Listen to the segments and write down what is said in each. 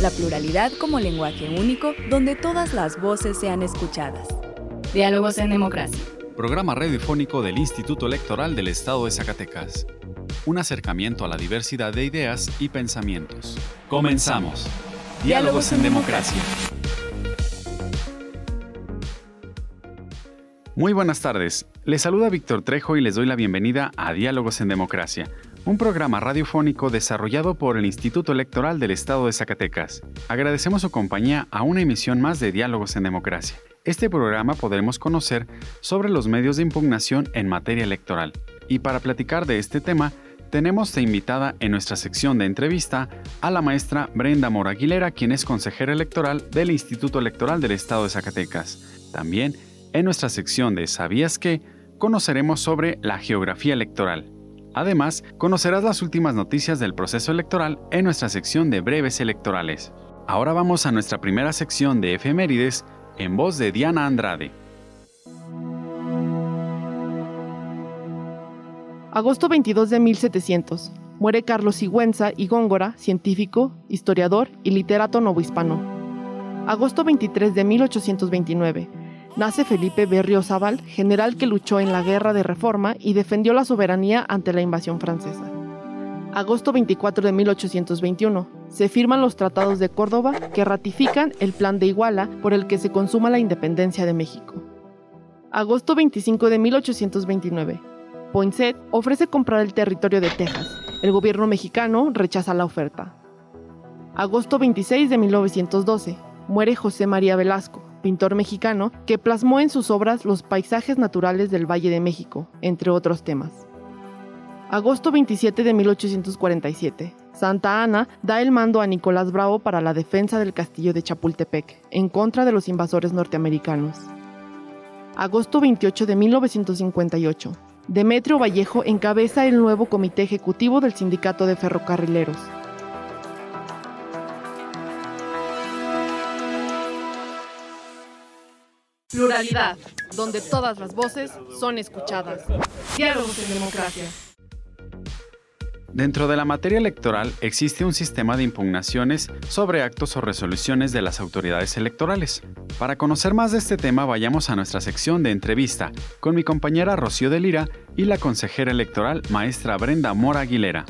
La pluralidad como lenguaje único donde todas las voces sean escuchadas. Diálogos en Democracia. Programa radiofónico del Instituto Electoral del Estado de Zacatecas. Un acercamiento a la diversidad de ideas y pensamientos. Comenzamos. Diálogos en Democracia. Muy buenas tardes. Les saluda Víctor Trejo y les doy la bienvenida a Diálogos en Democracia, un programa radiofónico desarrollado por el Instituto Electoral del Estado de Zacatecas. Agradecemos su compañía a una emisión más de Diálogos en Democracia. Este programa podremos conocer sobre los medios de impugnación en materia electoral. Y para platicar de este tema, tenemos de invitada en nuestra sección de entrevista a la maestra Brenda Mora Aguilera, quien es consejera electoral del Instituto Electoral del Estado de Zacatecas. También en nuestra sección de ¿Sabías qué? conoceremos sobre la geografía electoral. Además, conocerás las últimas noticias del proceso electoral en nuestra sección de breves electorales. Ahora vamos a nuestra primera sección de efemérides en voz de Diana Andrade. Agosto 22 de 1700. Muere Carlos Sigüenza y Góngora, científico, historiador y literato novohispano. Agosto 23 de 1829 nace Felipe Berriozábal, general que luchó en la Guerra de Reforma y defendió la soberanía ante la invasión francesa. Agosto 24 de 1821. Se firman los tratados de Córdoba que ratifican el Plan de Iguala por el que se consuma la independencia de México. Agosto 25 de 1829. Poinsett ofrece comprar el territorio de Texas. El gobierno mexicano rechaza la oferta. Agosto 26 de 1912. Muere José María Velasco, pintor mexicano, que plasmó en sus obras los paisajes naturales del Valle de México, entre otros temas. Agosto 27 de 1847. Santa Ana da el mando a Nicolás Bravo para la defensa del castillo de Chapultepec, en contra de los invasores norteamericanos. Agosto 28 de 1958. Demetrio Vallejo encabeza el nuevo comité ejecutivo del Sindicato de Ferrocarrileros. Pluralidad, donde todas las voces son escuchadas. Diálogos en democracia. Dentro de la materia electoral existe un sistema de impugnaciones sobre actos o resoluciones de las autoridades electorales. Para conocer más de este tema vayamos a nuestra sección de entrevista con mi compañera Rocío de Lira y la consejera electoral maestra Brenda Mora Aguilera.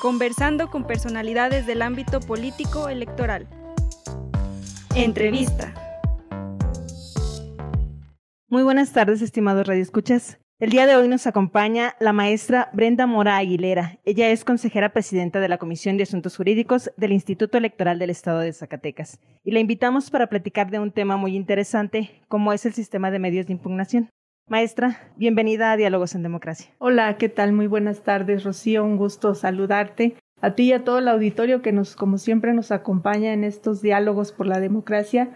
Conversando con personalidades del ámbito político electoral. Entrevista. Muy buenas tardes, estimados radioescuchas. El día de hoy nos acompaña la maestra Brenda Mora Aguilera. Ella es consejera presidenta de la Comisión de Asuntos Jurídicos del Instituto Electoral del Estado de Zacatecas. Y la invitamos para platicar de un tema muy interesante, como es el sistema de medios de impugnación. Maestra, bienvenida a Diálogos en Democracia. Hola, ¿qué tal? Muy buenas tardes, Rocío. Un gusto saludarte a ti y a todo el auditorio que nos, como siempre, nos acompaña en estos diálogos por la democracia,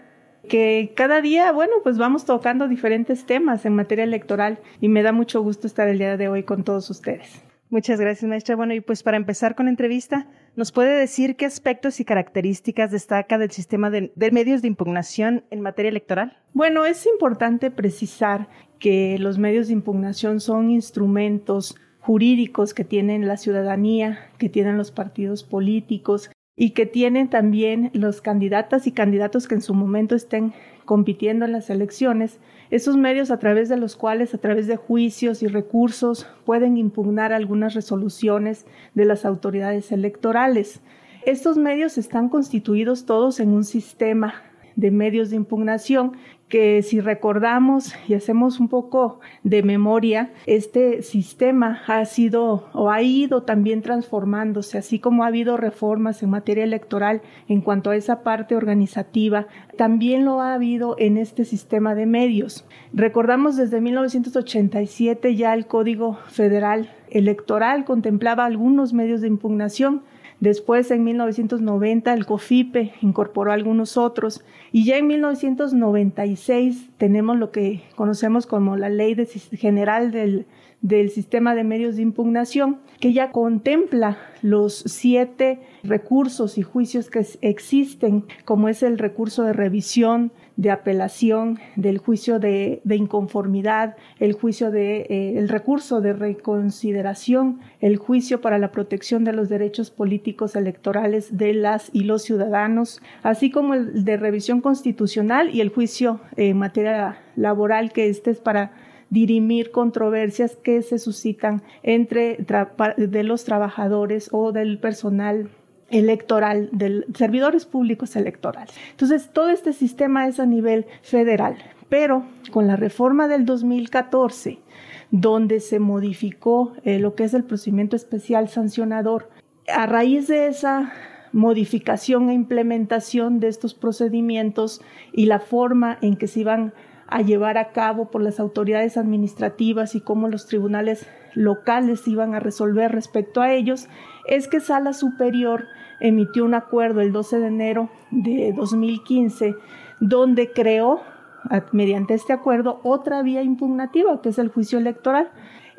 que cada día, bueno, pues vamos tocando diferentes temas en materia electoral y me da mucho gusto estar el día de hoy con todos ustedes. Muchas gracias, maestra. Bueno, y pues para empezar con la entrevista, ¿nos puede decir qué aspectos y características destaca del sistema de, de, medios de impugnación en materia electoral? Bueno, es importante precisar que los medios de impugnación son instrumentos jurídicos que tienen la ciudadanía, que tienen los partidos políticos y que tienen también los candidatas y candidatos que en su momento estén compitiendo en las elecciones, esos medios a través de los cuales, a través de juicios y recursos, pueden impugnar algunas resoluciones de las autoridades electorales. Estos medios están constituidos todos en un sistema de medios de impugnación que si recordamos y hacemos un poco de memoria, este sistema ha sido o ha ido también transformándose, así como ha habido reformas en materia electoral en cuanto a esa parte organizativa, también lo ha habido en este sistema de medios. Recordamos desde 1987 ya el Código Federal Electoral contemplaba algunos medios de impugnación, Después, en 1990, el COFIPE incorporó algunos otros. Y ya en 1996 tenemos lo que conocemos como la Ley General del, del Sistema de Medios de Impugnación, que ya contempla los siete recursos y juicios que existen, como es el recurso de revisión, de apelación, del juicio de, inconformidad, el juicio de eh, el recurso de reconsideración, el juicio para la protección de los derechos políticos electorales de las y los ciudadanos, así como el de revisión constitucional y el juicio en materia laboral que este es para dirimir controversias que se suscitan entre de los trabajadores o del personal electoral, de servidores públicos electorales. Entonces, todo este sistema es a nivel federal, pero con la reforma del 2014, donde se modificó eh, lo que es el procedimiento especial sancionador, a raíz de esa modificación e implementación de estos procedimientos y la forma en que se iban a llevar a cabo por las autoridades administrativas y cómo los tribunales locales iban a resolver respecto a ellos, es que Sala Superior emitió un acuerdo el 12 de enero de 2015 donde creó mediante este acuerdo otra vía impugnativa que es el juicio electoral.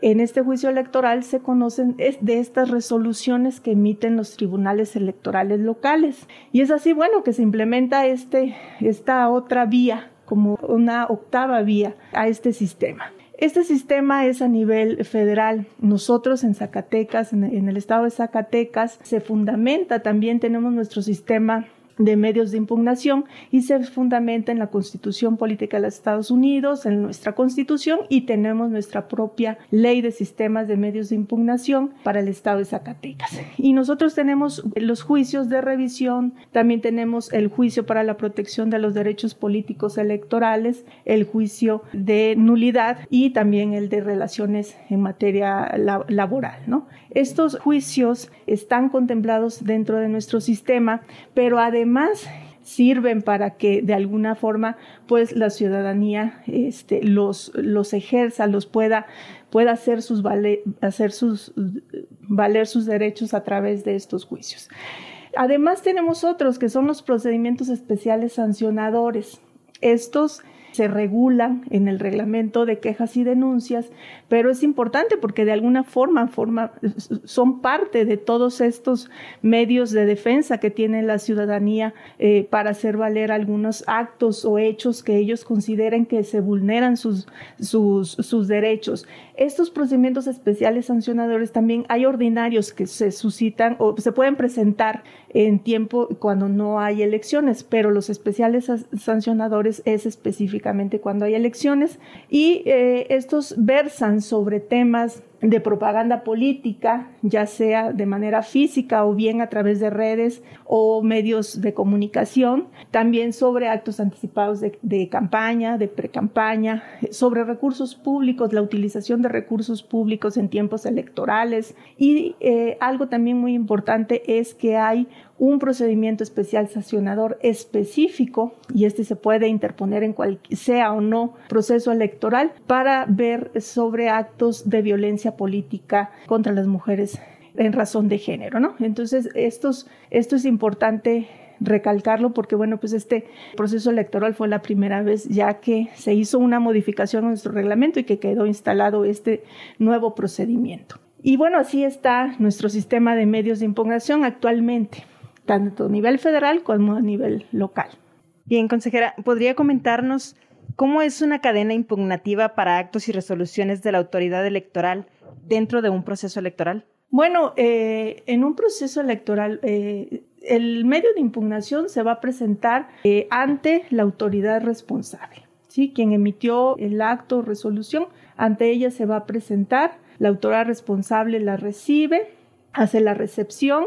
En este juicio electoral se conocen de estas resoluciones que emiten los tribunales electorales locales. Y es así, bueno, que se implementa este, esta otra vía como una octava vía a este sistema. Este sistema es a nivel federal. Nosotros en Zacatecas, en, el estado de Zacatecas, se fundamenta, también tenemos nuestro sistema de medios de impugnación y se fundamenta en la Constitución Política de los Estados Unidos, en nuestra Constitución y tenemos nuestra propia ley de sistemas de medios de impugnación para el Estado de Zacatecas. Y nosotros tenemos los juicios de revisión, también tenemos el juicio para la protección de los derechos políticos electorales, el juicio de nulidad y también el de relaciones en materia laboral. ¿no? Estos juicios están contemplados dentro de nuestro sistema, pero además además sirven para que de alguna forma pues la ciudadanía este, los, ejerza, los pueda, hacer valer sus derechos a través de estos juicios. Además tenemos otros que son los procedimientos especiales sancionadores. Estos se regulan en el reglamento de quejas y denuncias, pero es importante porque de alguna forma, son parte de todos estos medios de defensa que tiene la ciudadanía eh, para hacer valer algunos actos o hechos que ellos consideren que se vulneran sus, sus, derechos. Estos procedimientos especiales sancionadores también hay ordinarios que se suscitan o se pueden presentar en tiempo cuando no hay elecciones, pero los especiales sancionadores es cuando hay elecciones y eh, estos versan sobre temas de propaganda política, ya sea de manera física o bien a través de redes o medios de comunicación, también sobre actos anticipados de, campaña, de precampaña, sobre recursos públicos, la utilización de recursos públicos en tiempos electorales. Y eh, algo también muy importante es que hay un procedimiento especial sancionador específico y este se puede interponer en cualquier sea o no proceso electoral para ver sobre actos de violencia política contra las mujeres en razón de género, ¿no? Entonces, estos, esto es importante recalcarlo porque, bueno, pues este proceso electoral fue la primera vez ya que se hizo una modificación en nuestro reglamento y que quedó instalado este nuevo procedimiento. Y bueno, así está nuestro sistema de medios de impugnación actualmente, tanto a nivel federal como a nivel local. Bien, consejera, ¿podría comentarnos cómo es una cadena impugnativa para actos y resoluciones de la autoridad electoral dentro de un proceso electoral? Bueno, eh, en un proceso electoral, eh, el medio de impugnación se va a presentar eh, ante la autoridad responsable. ¿sí? Quien emitió el acto o resolución, ante ella se va a presentar, la autoridad responsable la recibe, hace la recepción,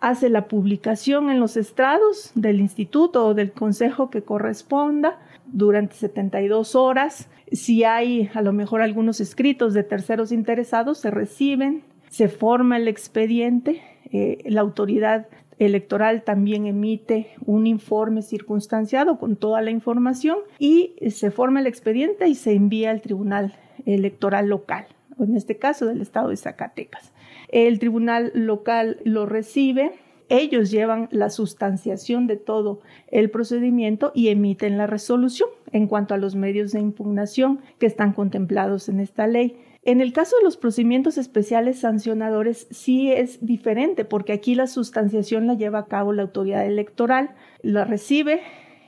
hace la publicación en los estrados del instituto o del consejo que corresponda durante 72 horas. Si hay a lo mejor algunos escritos de terceros interesados, se reciben, se forma el expediente, eh, la autoridad electoral también emite un informe circunstanciado con toda la información y se forma el expediente y se envía al tribunal electoral local, en este caso del estado de Zacatecas. El tribunal local lo recibe, ellos llevan la sustanciación de todo el procedimiento y emiten la resolución en cuanto a los medios de impugnación que están contemplados en esta ley. En el caso de los procedimientos especiales sancionadores sí es diferente porque aquí la sustanciación la lleva a cabo la autoridad electoral, la recibe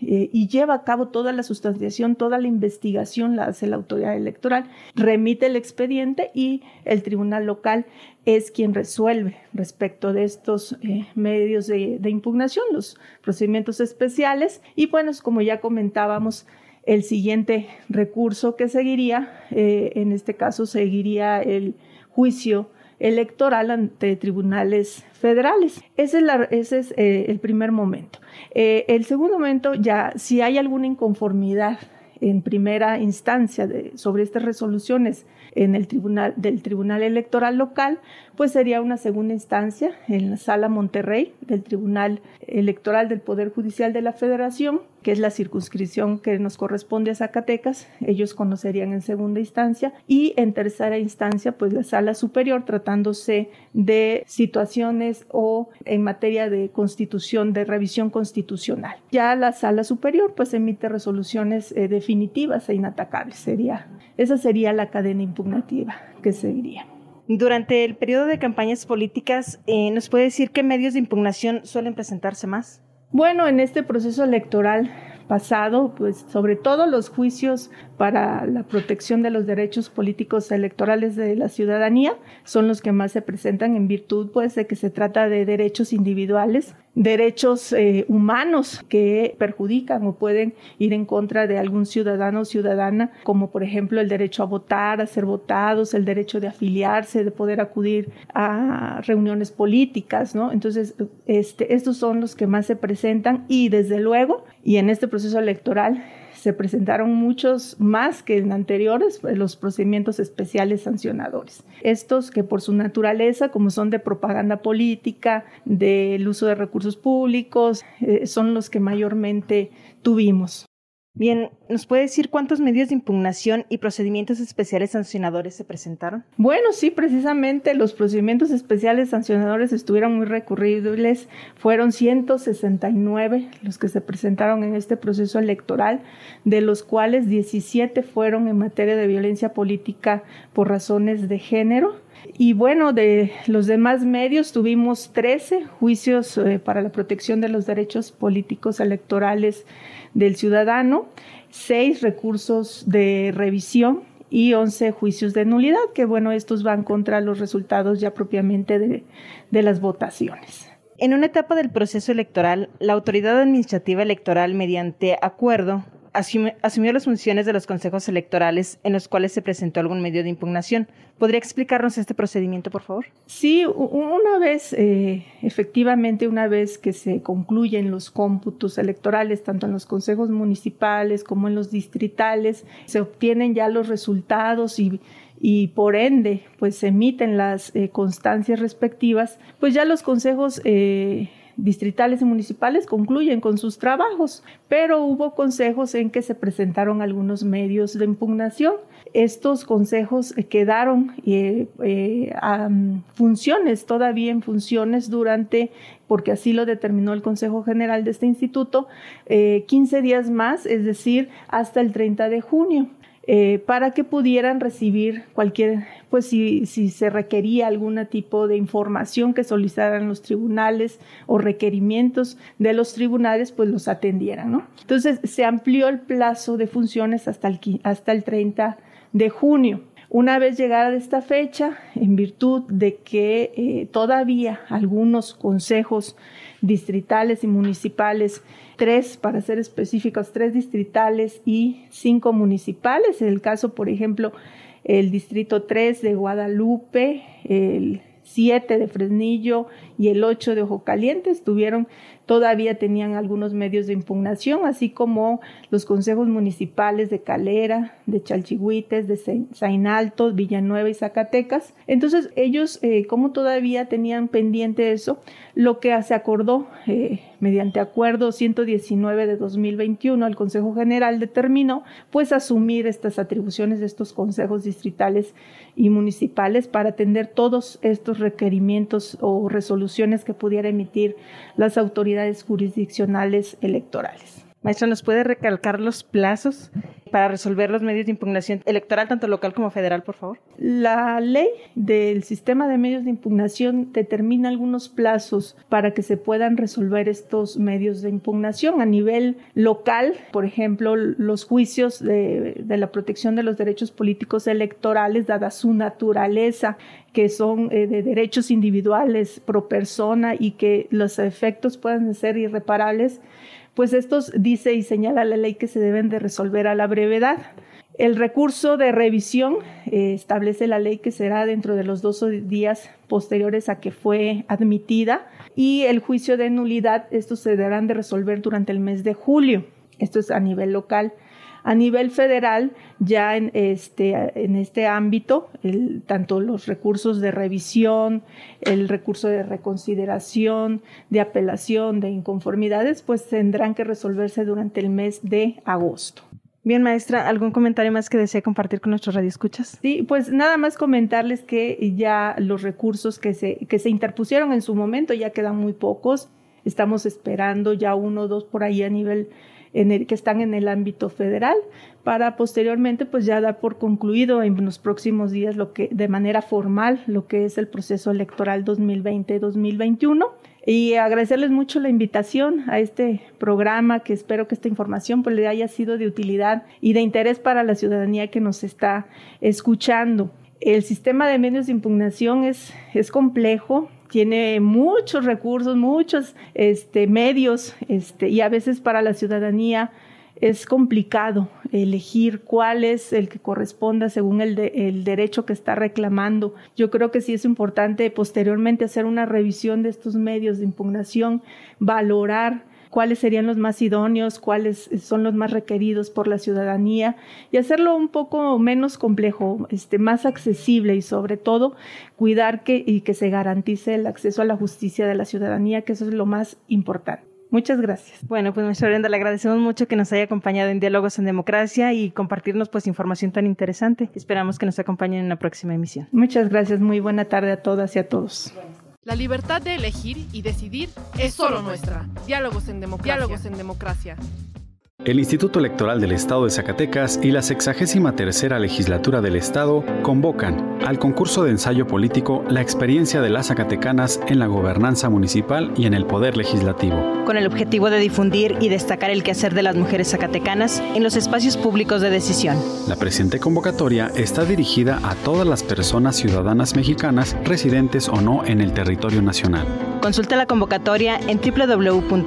eh, y lleva a cabo toda la sustanciación, toda la investigación la hace la autoridad electoral, remite el expediente y el tribunal local es quien resuelve respecto de estos eh, medios de, impugnación, los procedimientos especiales. Y bueno, como ya comentábamos, el siguiente recurso que seguiría, eh, en este caso seguiría el juicio electoral ante tribunales federales. Ese es, eh, el primer momento. Eh, el segundo momento, ya si hay alguna inconformidad en primera instancia sobre estas resoluciones en el tribunal del Tribunal Electoral local, pues sería una segunda instancia en la Sala Monterrey del Tribunal Electoral del Poder Judicial de la Federación, que es la circunscripción que nos corresponde a Zacatecas. Ellos conocerían en segunda instancia y en tercera instancia, pues la Sala Superior, tratándose de situaciones o en materia de constitución, de revisión constitucional. Ya la Sala Superior, pues emite resoluciones eh, definitivas e inatacables. Sería, esa sería la cadena impugnativa que seguiría. Durante el periodo de campañas políticas, eh, ¿nos puede decir qué medios de impugnación suelen presentarse más? Bueno, en este proceso electoral pasado, pues sobre todo los juicios para la protección de los derechos políticos electorales de la ciudadanía son los que más se presentan en virtud pues de que se trata de derechos individuales derechos eh, humanos que perjudican o pueden ir en contra de algún ciudadano o ciudadana, como por ejemplo el derecho a votar, a ser votados, el derecho de afiliarse, de poder acudir a reuniones políticas, ¿no? Entonces, este, estos son los que más se presentan y desde luego, y en este proceso electoral, se presentaron muchos más que en anteriores, pues, los procedimientos especiales sancionadores. Estos que por su naturaleza, como son de propaganda política, del uso de recursos públicos, eh, son los que mayormente tuvimos. Bien, ¿nos puede decir cuántos medios de impugnación y procedimientos especiales sancionadores se presentaron? Bueno, sí, precisamente los procedimientos especiales sancionadores estuvieron muy recurribles. Fueron 169 los que se presentaron en este proceso electoral, de los cuales 17 fueron en materia de violencia política por razones de género. Y bueno, de los demás medios tuvimos 13 juicios eh, para la protección de los derechos políticos electorales del ciudadano, seis recursos de revisión y 11 juicios de nulidad, que bueno, estos van contra los resultados ya propiamente de las votaciones. En una etapa del proceso electoral, la autoridad administrativa electoral, mediante acuerdo, asumió, las funciones de los consejos electorales en los cuales se presentó algún medio de impugnación. ¿Podría explicarnos este procedimiento, por favor? Sí, una vez, eh, efectivamente, una vez que se concluyen los cómputos electorales, tanto en los consejos municipales como en los distritales, se obtienen ya los resultados y y por ende pues se emiten las eh, constancias respectivas, pues ya los consejos eh, distritales y municipales concluyen con sus trabajos, pero hubo consejos en que se presentaron algunos medios de impugnación. Estos consejos quedaron eh, eh, funciones, todavía en funciones durante, porque así lo determinó el Consejo General de este instituto, 15 eh, días más, es decir, hasta el 30 de junio. Eh, para que pudieran recibir cualquier, pues si, si, se requería algún tipo de información que solicitaran los tribunales o requerimientos de los tribunales, pues los atendieran, ¿no? Entonces se amplió el plazo de funciones hasta el, hasta el 30 de junio. Una vez llegada esta fecha, en virtud de que eh, todavía algunos consejos distritales y municipales, tres, para ser específicos, tres distritales y cinco municipales. En el caso, por ejemplo, el distrito 3 de Guadalupe, el 7 de Fresnillo y el 8 de Ojo Caliente estuvieron todavía tenían algunos medios de impugnación, así como los consejos municipales de Calera, de Chalchihuites, de Zainalto, Villanueva y Zacatecas. Entonces ellos, eh, como todavía tenían pendiente eso, lo que se acordó eh, mediante acuerdo 119 de 2021, el Consejo General determinó pues asumir estas atribuciones de estos consejos distritales y municipales para atender todos estos requerimientos o resoluciones que pudiera emitir las autoridades jurisdiccionales electorales. Maestro, ¿nos puede recalcar los plazos para resolver los medios de impugnación electoral, tanto local como federal, por favor? La ley del sistema de medios de impugnación determina algunos plazos para que se puedan resolver estos medios de impugnación. A nivel local, por ejemplo, los juicios de, la protección de los derechos políticos electorales, dada su naturaleza, que son eh, de derechos individuales pro persona y que los efectos puedan ser irreparables, pues estos dice y señala la ley que se deben de resolver a la brevedad. El recurso de revisión eh, establece la ley que será dentro de los dos días posteriores a que fue admitida y el juicio de nulidad, estos se deberán de resolver durante el mes de julio. Esto es a nivel local. A nivel federal, ya en este, en este ámbito, tanto los recursos de revisión, el recurso de reconsideración, de apelación, de inconformidades, pues tendrán que resolverse durante el mes de agosto. Bien, maestra, ¿algún comentario más que desee compartir con nuestros radioescuchas? Sí, pues nada más comentarles que ya los recursos que se, que se interpusieron en su momento ya quedan muy pocos. Estamos esperando ya uno o dos por ahí a nivel que están en el ámbito federal para posteriormente pues ya dar por concluido en los próximos días lo que de manera formal lo que es el proceso electoral 2020-2021 y agradecerles mucho la invitación a este programa que espero que esta información pues le haya sido de utilidad y de interés para la ciudadanía que nos está escuchando. El sistema de medios de impugnación es, es complejo, tiene muchos recursos, muchos este, medios, este, y a veces para la ciudadanía es complicado elegir cuál es el que corresponda según el, el, derecho que está reclamando. Yo creo que sí es importante posteriormente hacer una revisión de estos medios de impugnación, valorar cuáles serían los más idóneos, cuáles son los más requeridos por la ciudadanía y hacerlo un poco menos complejo, este, más accesible y sobre todo cuidar que, y que se garantice el acceso a la justicia de la ciudadanía, que eso es lo más importante. Muchas gracias. Bueno, pues maestra Brenda, le agradecemos mucho que nos haya acompañado en Diálogos en Democracia y compartirnos pues información tan interesante. Esperamos que nos acompañen en la próxima emisión. Muchas gracias. Muy buena tarde a todas y a todos. La libertad de elegir y decidir es solo nuestra. Diálogos en democracia. Diálogos en democracia. El Instituto Electoral del Estado de Zacatecas y la 63 Legislatura del Estado convocan al concurso de ensayo político La experiencia de las Zacatecanas en la gobernanza municipal y en el poder legislativo. Con el objetivo de difundir y destacar el quehacer de las mujeres zacatecanas en los espacios públicos de decisión. La presente convocatoria está dirigida a todas las personas ciudadanas mexicanas residentes o no en el territorio nacional. Consulta la convocatoria en www.ies.org.mx.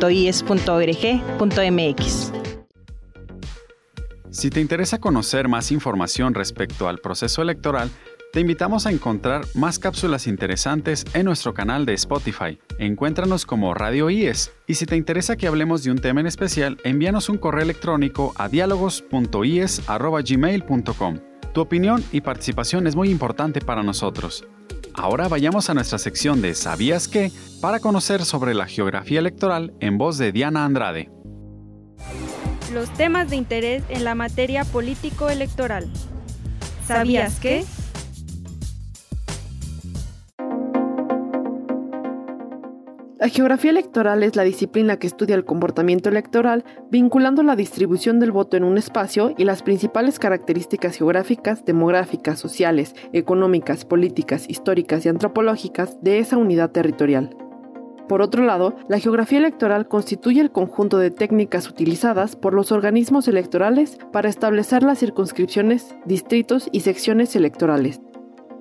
Si te interesa conocer más información respecto al proceso electoral, te invitamos a encontrar más cápsulas interesantes en nuestro canal de Spotify. Encuéntranos como Radio IES y si te interesa que hablemos de un tema en especial, envíanos un correo electrónico a diálogos.ies.gmail.com. Tu opinión y participación es muy importante para nosotros. Ahora vayamos a nuestra sección de ¿Sabías qué? para conocer sobre la geografía electoral en voz de Diana Andrade los temas de interés en la materia político-electoral. ¿Sabías que? La geografía electoral es la disciplina que estudia el comportamiento electoral vinculando la distribución del voto en un espacio y las principales características geográficas, demográficas, sociales, económicas, políticas, históricas y antropológicas de esa unidad territorial. Por otro lado, la geografía electoral constituye el conjunto de técnicas utilizadas por los organismos electorales para establecer las circunscripciones, distritos y secciones electorales.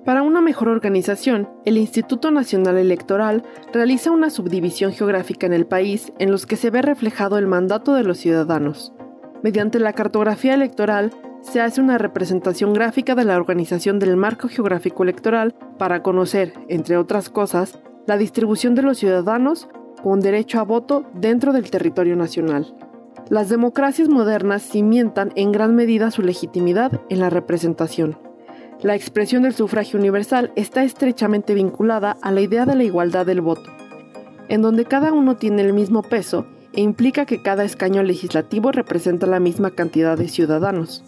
Para una mejor organización, el Instituto Nacional Electoral realiza una subdivisión geográfica en el país en los que se ve reflejado el mandato de los ciudadanos. Mediante la cartografía electoral, se hace una representación gráfica de la organización del marco geográfico electoral para conocer, entre otras cosas, la distribución de los ciudadanos con derecho a voto dentro del territorio nacional. Las democracias modernas cimientan en gran medida su legitimidad en la representación. La expresión del sufragio universal está estrechamente vinculada a la idea de la igualdad del voto, en donde cada uno tiene el mismo peso e implica que cada escaño legislativo representa la misma cantidad de ciudadanos.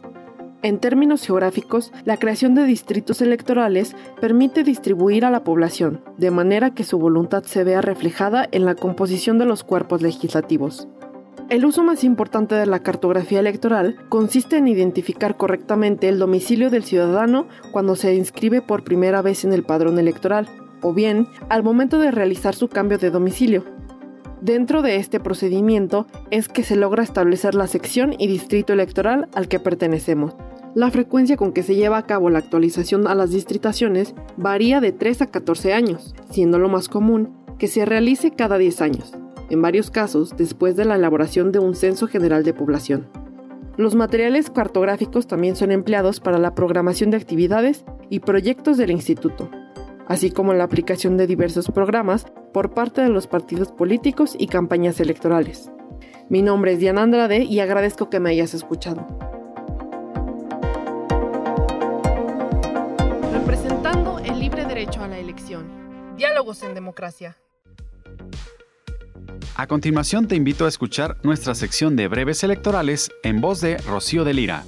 En términos geográficos, la creación de distritos electorales permite distribuir a la población, de manera que su voluntad se vea reflejada en la composición de los cuerpos legislativos. El uso más importante de la cartografía electoral consiste en identificar correctamente el domicilio del ciudadano cuando se inscribe por primera vez en el padrón electoral, o bien al momento de realizar su cambio de domicilio. Dentro de este procedimiento es que se logra establecer la sección y distrito electoral al que pertenecemos. La frecuencia con que se lleva a cabo la actualización a las distritaciones varía de 3 a 14 años, siendo lo más común que se realice cada 10 años, en varios casos después de la elaboración de un censo general de población. Los materiales cartográficos también son empleados para la programación de actividades y proyectos del instituto, así como la aplicación de diversos programas por parte de los partidos políticos y campañas electorales. Mi nombre es Diana Andrade y agradezco que me hayas escuchado. derecho a la elección. Diálogos en democracia. A continuación te invito a escuchar nuestra sección de breves electorales en voz de Rocío de Lira.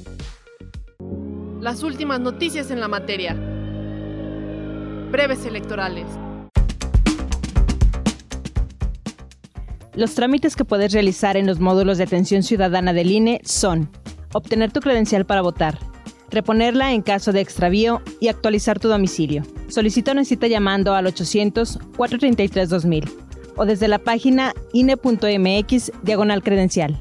Las últimas noticias en la materia. Breves electorales. Los trámites que puedes realizar en los módulos de atención ciudadana del INE son obtener tu credencial para votar, reponerla en caso de extravío y actualizar tu domicilio. Solicita una cita llamando al 800-433-2000 o desde la página ine.mx diagonal credencial.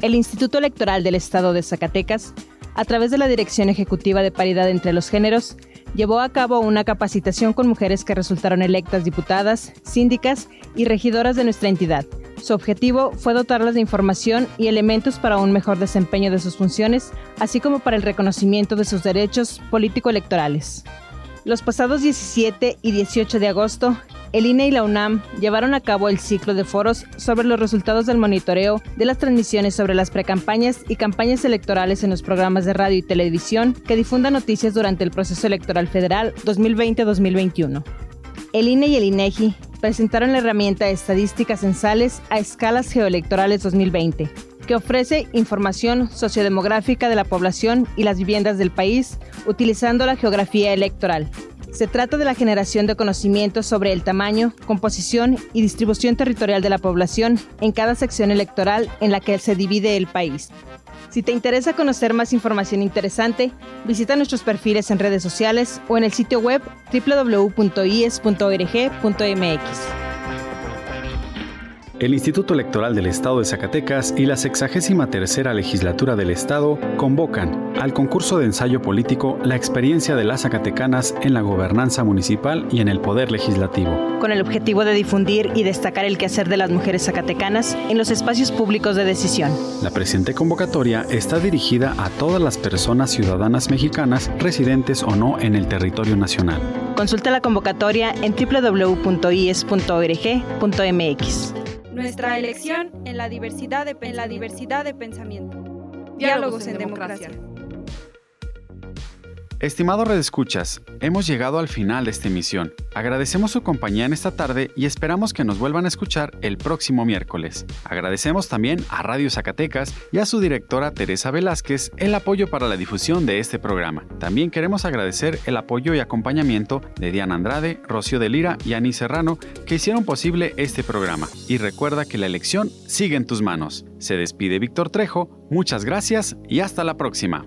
El Instituto Electoral del Estado de Zacatecas, a través de la Dirección Ejecutiva de Paridad entre los Géneros, llevó a cabo una capacitación con mujeres que resultaron electas diputadas, síndicas y regidoras de nuestra entidad su objetivo fue dotarlas de información y elementos para un mejor desempeño de sus funciones, así como para el reconocimiento de sus derechos político-electorales. Los pasados 17 y 18 de agosto, el INE y la UNAM llevaron a cabo el ciclo de foros sobre los resultados del monitoreo de las transmisiones sobre las precampañas y campañas electorales en los programas de radio y televisión que difundan noticias durante el proceso electoral federal 2020-2021. El INE y el INEGI presentaron la herramienta de estadísticas censales a escalas geoelectorales 2020, que ofrece información sociodemográfica de la población y las viviendas del país utilizando la geografía electoral. Se trata de la generación de conocimientos sobre el tamaño, composición y distribución territorial de la población en cada sección electoral en la que se divide el país. Si te interesa conocer más información interesante, visita nuestros perfiles en redes sociales o en el sitio web www.ies.org.mx. El Instituto Electoral del Estado de Zacatecas y la 63 Legislatura del Estado convocan al concurso de ensayo político La experiencia de las Zacatecanas en la gobernanza municipal y en el poder legislativo. Con el objetivo de difundir y destacar el quehacer de las mujeres zacatecanas en los espacios públicos de decisión. La presente convocatoria está dirigida a todas las personas ciudadanas mexicanas residentes o no en el territorio nacional. Consulta la convocatoria en www.ies.org.mx. Nuestra elección en la diversidad de, en la diversidad de pensamiento. Diálogos, en, democracia. Estimado Red Escuchas, hemos llegado al final de esta emisión. Agradecemos su compañía en esta tarde y esperamos que nos vuelvan a escuchar el próximo miércoles. Agradecemos también a Radio Zacatecas y a su directora Teresa Velázquez el apoyo para la difusión de este programa. También queremos agradecer el apoyo y acompañamiento de Diana Andrade, Rocío de Lira y Ani Serrano que hicieron posible este programa. Y recuerda que la elección sigue en tus manos. Se despide Víctor Trejo, muchas gracias y hasta la próxima.